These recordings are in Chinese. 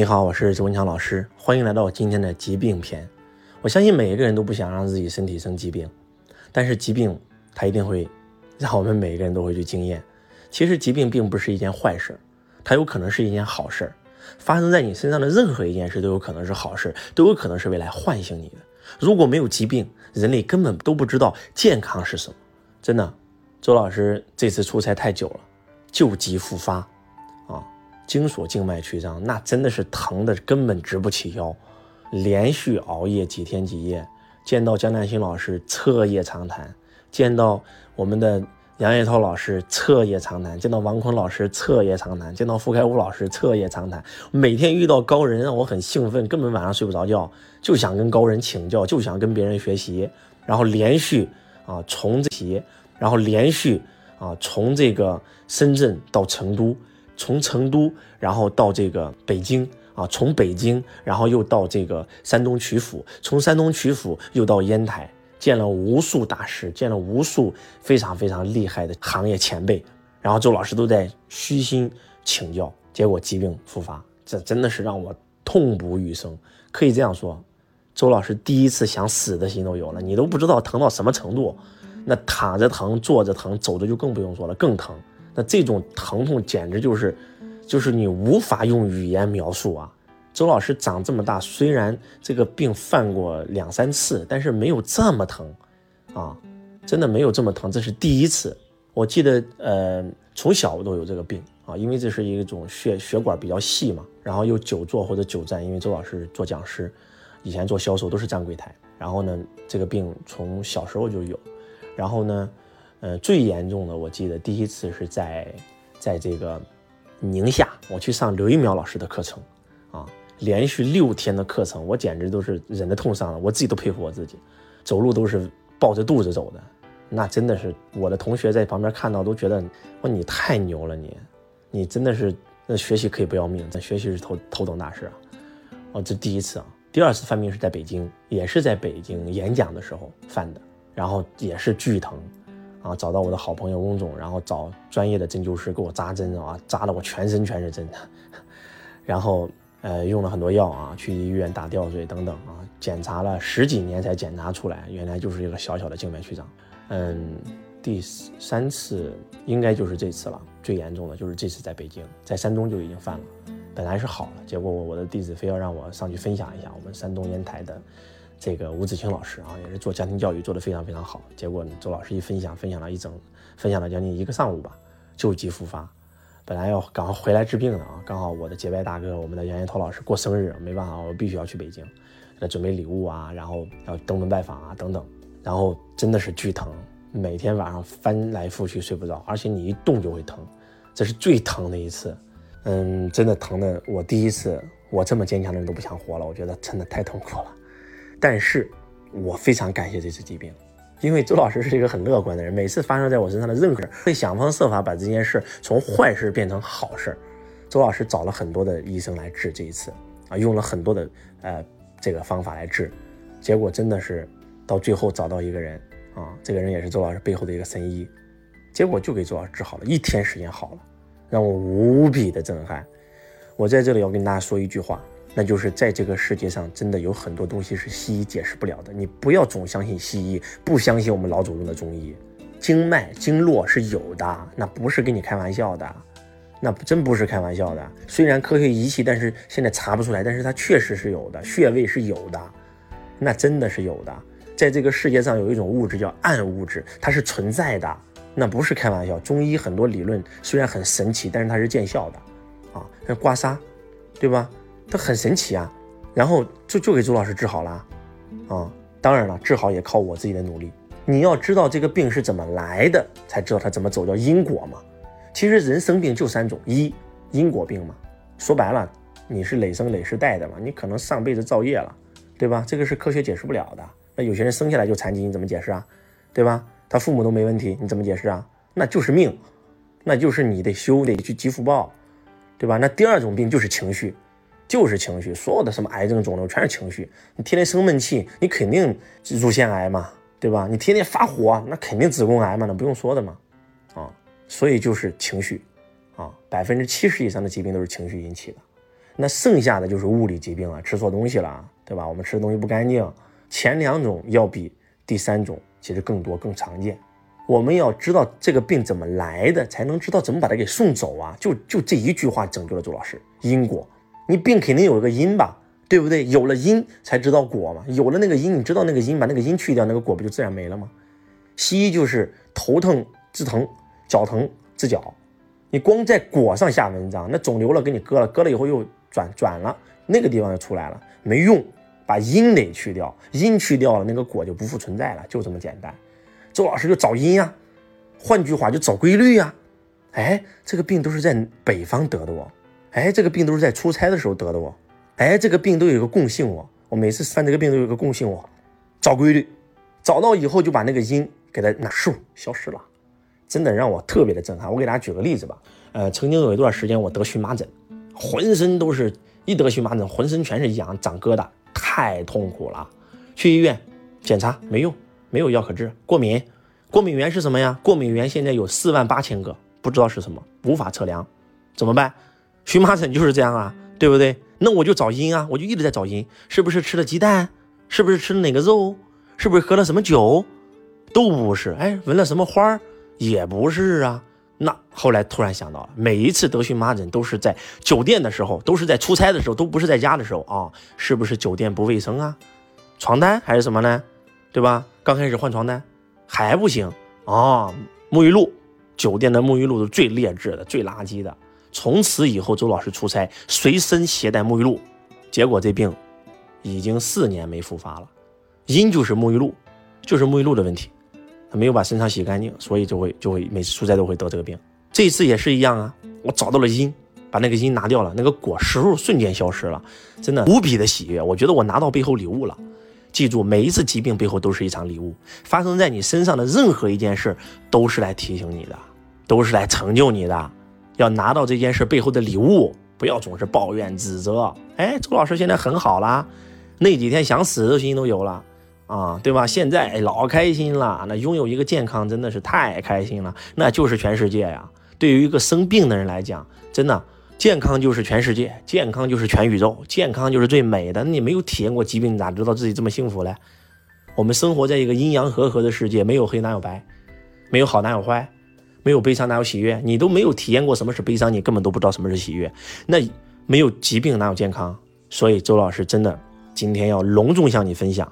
你好，我是周文强老师，欢迎来到今天的疾病篇。我相信每一个人都不想让自己身体生疾病，但是疾病它一定会让我们每一个人都会去经验。其实疾病并不是一件坏事，它有可能是一件好事。发生在你身上的任何一件事都有可能是好事，都有可能是未来唤醒你的。如果没有疾病，人类根本都不知道健康是什么。真的，周老师这次出差太久了，旧疾复发啊。经索静脉曲张，那真的是疼的根本直不起腰，连续熬夜几天几夜，见到江南新老师彻夜长谈，见到我们的杨叶涛老师彻夜长谈，见到王坤老师彻夜长谈，见到傅开武老师彻夜长谈，每天遇到高人让我很兴奋，根本晚上睡不着觉，就想跟高人请教，就想跟别人学习，然后连续啊从这些，然后连续啊从这个深圳到成都。从成都，然后到这个北京啊，从北京，然后又到这个山东曲阜，从山东曲阜又到烟台，见了无数大师，见了无数非常非常厉害的行业前辈，然后周老师都在虚心请教，结果疾病复发，这真的是让我痛不欲生。可以这样说，周老师第一次想死的心都有了。你都不知道疼到什么程度，那躺着疼，坐着疼，走着就更不用说了，更疼。那这种疼痛简直就是，就是你无法用语言描述啊！周老师长这么大，虽然这个病犯过两三次，但是没有这么疼，啊，真的没有这么疼，这是第一次。我记得，呃，从小我都有这个病啊，因为这是一种血血管比较细嘛，然后又久坐或者久站，因为周老师做讲师，以前做销售都是站柜台，然后呢，这个病从小时候就有，然后呢。呃，最严重的，我记得第一次是在，在这个宁夏，我去上刘一苗老师的课程，啊，连续六天的课程，我简直都是忍着痛上了，我自己都佩服我自己，走路都是抱着肚子走的，那真的是我的同学在旁边看到都觉得，哇，你太牛了，你，你真的是，那学习可以不要命，这学习是头头等大事啊，哦，这第一次啊，第二次犯病是在北京，也是在北京演讲的时候犯的，然后也是巨疼。啊，找到我的好朋友翁总，然后找专业的针灸师给我扎针啊，扎的我全身全是针，然后呃用了很多药啊，去医院打吊水等等啊，检查了十几年才检查出来，原来就是一个小小的静脉曲张。嗯，第三次应该就是这次了，最严重的就是这次在北京，在山东就已经犯了，本来是好了，结果我我的弟子非要让我上去分享一下我们山东烟台的。这个吴子清老师啊，也是做家庭教育做得非常非常好。结果，周老师一分享，分享了一整，分享了将近一个上午吧，旧疾复发。本来要赶快回来治病的啊，刚好我的结拜大哥，我们的杨延涛老师过生日，没办法，我必须要去北京，给他准备礼物啊，然后要登门拜访啊，等等。然后真的是巨疼，每天晚上翻来覆去睡不着，而且你一动就会疼，这是最疼的一次。嗯，真的疼的，我第一次，我这么坚强的人都不想活了，我觉得真的太痛苦了。但是，我非常感谢这次疾病，因为周老师是一个很乐观的人，每次发生在我身上的任何事，会想方设法把这件事从坏事变成好事。周老师找了很多的医生来治这一次，啊，用了很多的呃这个方法来治，结果真的是到最后找到一个人，啊，这个人也是周老师背后的一个神医，结果就给周老师治好了，一天时间好了，让我无比的震撼。我在这里要跟大家说一句话。那就是在这个世界上，真的有很多东西是西医解释不了的。你不要总相信西医，不相信我们老祖宗的中医。经脉经络是有的，那不是跟你开玩笑的，那真不是开玩笑的。虽然科学仪器，但是现在查不出来，但是它确实是有的。穴位是有的，那真的是有的。在这个世界上有一种物质叫暗物质，它是存在的，那不是开玩笑。中医很多理论虽然很神奇，但是它是见效的，啊，像刮痧，对吧？他很神奇啊，然后就就给周老师治好了，啊，当然了，治好也靠我自己的努力。你要知道这个病是怎么来的，才知道它怎么走，叫因果嘛。其实人生病就三种，一因果病嘛，说白了，你是累生累世带的嘛，你可能上辈子造业了，对吧？这个是科学解释不了的。那有些人生下来就残疾，你怎么解释啊？对吧？他父母都没问题，你怎么解释啊？那就是命，那就是你得修，得去积福报，对吧？那第二种病就是情绪。就是情绪，所有的什么癌症、肿瘤全是情绪。你天天生闷气，你肯定乳腺癌嘛，对吧？你天天发火，那肯定子宫癌嘛，那不用说的嘛，啊，所以就是情绪，啊，百分之七十以上的疾病都是情绪引起的。那剩下的就是物理疾病了，吃错东西了，对吧？我们吃的东西不干净。前两种要比第三种其实更多、更常见。我们要知道这个病怎么来的，才能知道怎么把它给送走啊！就就这一句话拯救了周老师。因果，你病肯定有一个因吧，对不对？有了因才知道果嘛。有了那个因，你知道那个因，把那个因去掉，那个果不就自然没了吗？西医就是头疼治疼，脚疼治脚。你光在果上下文章，那肿瘤了给你割了，割了以后又转转了，那个地方就出来了，没用。把因得去掉，因去掉了，那个果就不复存在了，就这么简单。周老师就找因呀，换句话就找规律呀。哎，这个病都是在北方得的哦。哎，这个病都是在出差的时候得的哦。哎，这个病都有一个共性哦。我每次犯这个病都有一个共性哦。找规律，找到以后就把那个因给它拿数消失了，真的让我特别的震撼。我给大家举个例子吧。呃，曾经有一段时间我得荨麻疹，浑身都是一得荨麻疹，浑身全是痒，长疙瘩，太痛苦了。去医院检查没用。没有药可治，过敏，过敏源是什么呀？过敏源现在有四万八千个，不知道是什么，无法测量，怎么办？荨麻疹就是这样啊，对不对？那我就找因啊，我就一直在找因，是不是吃了鸡蛋？是不是吃了哪个肉？是不是喝了什么酒？都不是，哎，闻了什么花儿？也不是啊。那后来突然想到了，每一次得荨麻疹都是在酒店的时候，都是在出差的时候，都不是在家的时候啊，是不是酒店不卫生啊？床单还是什么呢？对吧？刚开始换床单还不行啊，沐浴露，酒店的沐浴露是最劣质的、最垃圾的。从此以后，周老师出差随身携带沐浴露，结果这病已经四年没复发了。因就是沐浴露，就是沐浴露的问题，他没有把身上洗干净，所以就会就会每次出差都会得这个病。这一次也是一样啊，我找到了因，把那个因拿掉了，那个果实物瞬间消失了，真的无比的喜悦。我觉得我拿到背后礼物了。记住，每一次疾病背后都是一场礼物。发生在你身上的任何一件事，都是来提醒你的，都是来成就你的。要拿到这件事背后的礼物，不要总是抱怨指责。哎，周老师现在很好啦，那几天想死的心都有了啊，对吧？现在老开心了，那拥有一个健康真的是太开心了，那就是全世界呀。对于一个生病的人来讲，真的。健康就是全世界，健康就是全宇宙，健康就是最美的。你没有体验过疾病，你咋知道自己这么幸福嘞？我们生活在一个阴阳和合的世界，没有黑哪有白，没有好哪有坏，没有悲伤哪有喜悦。你都没有体验过什么是悲伤，你根本都不知道什么是喜悦。那没有疾病哪有健康？所以周老师真的今天要隆重向你分享：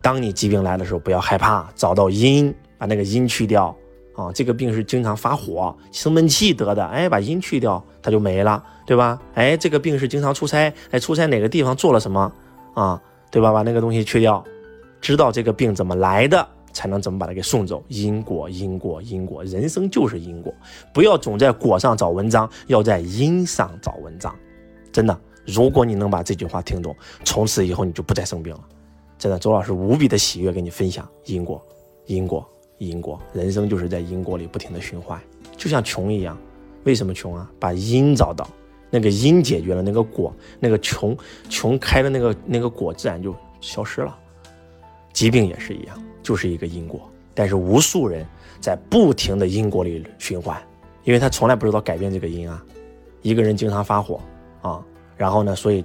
当你疾病来的时候，不要害怕，找到因，把那个因去掉。啊，这个病是经常发火、生闷气得的，哎，把因去掉，它就没了，对吧？哎，这个病是经常出差，哎，出差哪个地方做了什么啊，对吧？把那个东西去掉，知道这个病怎么来的，才能怎么把它给送走。因果，因果，因果，人生就是因果，不要总在果上找文章，要在因上找文章。真的，如果你能把这句话听懂，从此以后你就不再生病了。真的，周老师无比的喜悦跟你分享因果，因果。因果，人生就是在因果里不停的循环，就像穷一样。为什么穷啊？把因找到，那个因解决了，那个果，那个穷穷开的那个那个果自然就消失了。疾病也是一样，就是一个因果。但是无数人在不停的因果里循环，因为他从来不知道改变这个因啊。一个人经常发火啊，然后呢，所以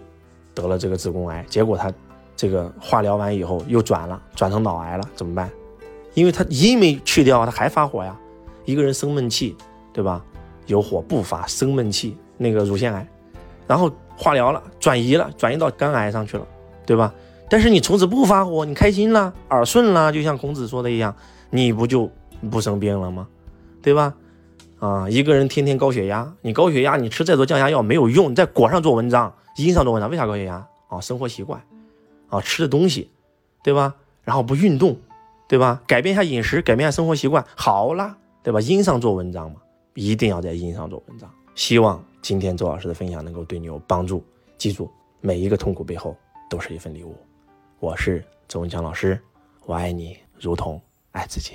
得了这个子宫癌，结果他这个化疗完以后又转了，转成脑癌了，怎么办？因为他因没去掉，他还发火呀。一个人生闷气，对吧？有火不发，生闷气，那个乳腺癌，然后化疗了，转移了，转移到肝癌上去了，对吧？但是你从此不发火，你开心了，耳顺了，就像孔子说的一样，你不就不生病了吗？对吧？啊，一个人天天高血压，你高血压，你吃再多降压药没有用，你在果上做文章，因上做文章，为啥高血压？啊，生活习惯，啊，吃的东西，对吧？然后不运动。对吧？改变一下饮食，改变一下生活习惯，好啦，对吧？因上做文章嘛，一定要在因上做文章。希望今天周老师的分享能够对你有帮助。记住，每一个痛苦背后都是一份礼物。我是周文强老师，我爱你如同爱自己。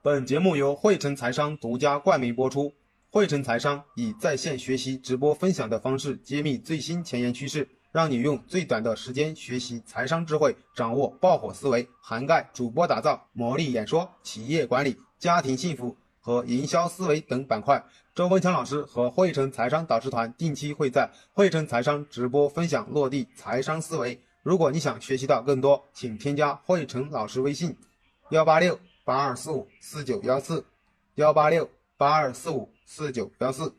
本节目由汇成财商独家冠名播出。汇成财商以在线学习、直播分享的方式，揭秘最新前沿趋势。让你用最短的时间学习财商智慧，掌握爆火思维，涵盖主播打造、魔力演说、企业管理、家庭幸福。和营销思维等板块。周文强老师和汇成财商导师团定期会在汇成财商直播分享落地财商思维。如果你想学习到更多，请添加慧成老师微信：幺八六八二四五四九幺四，幺八六八二四五四九幺四。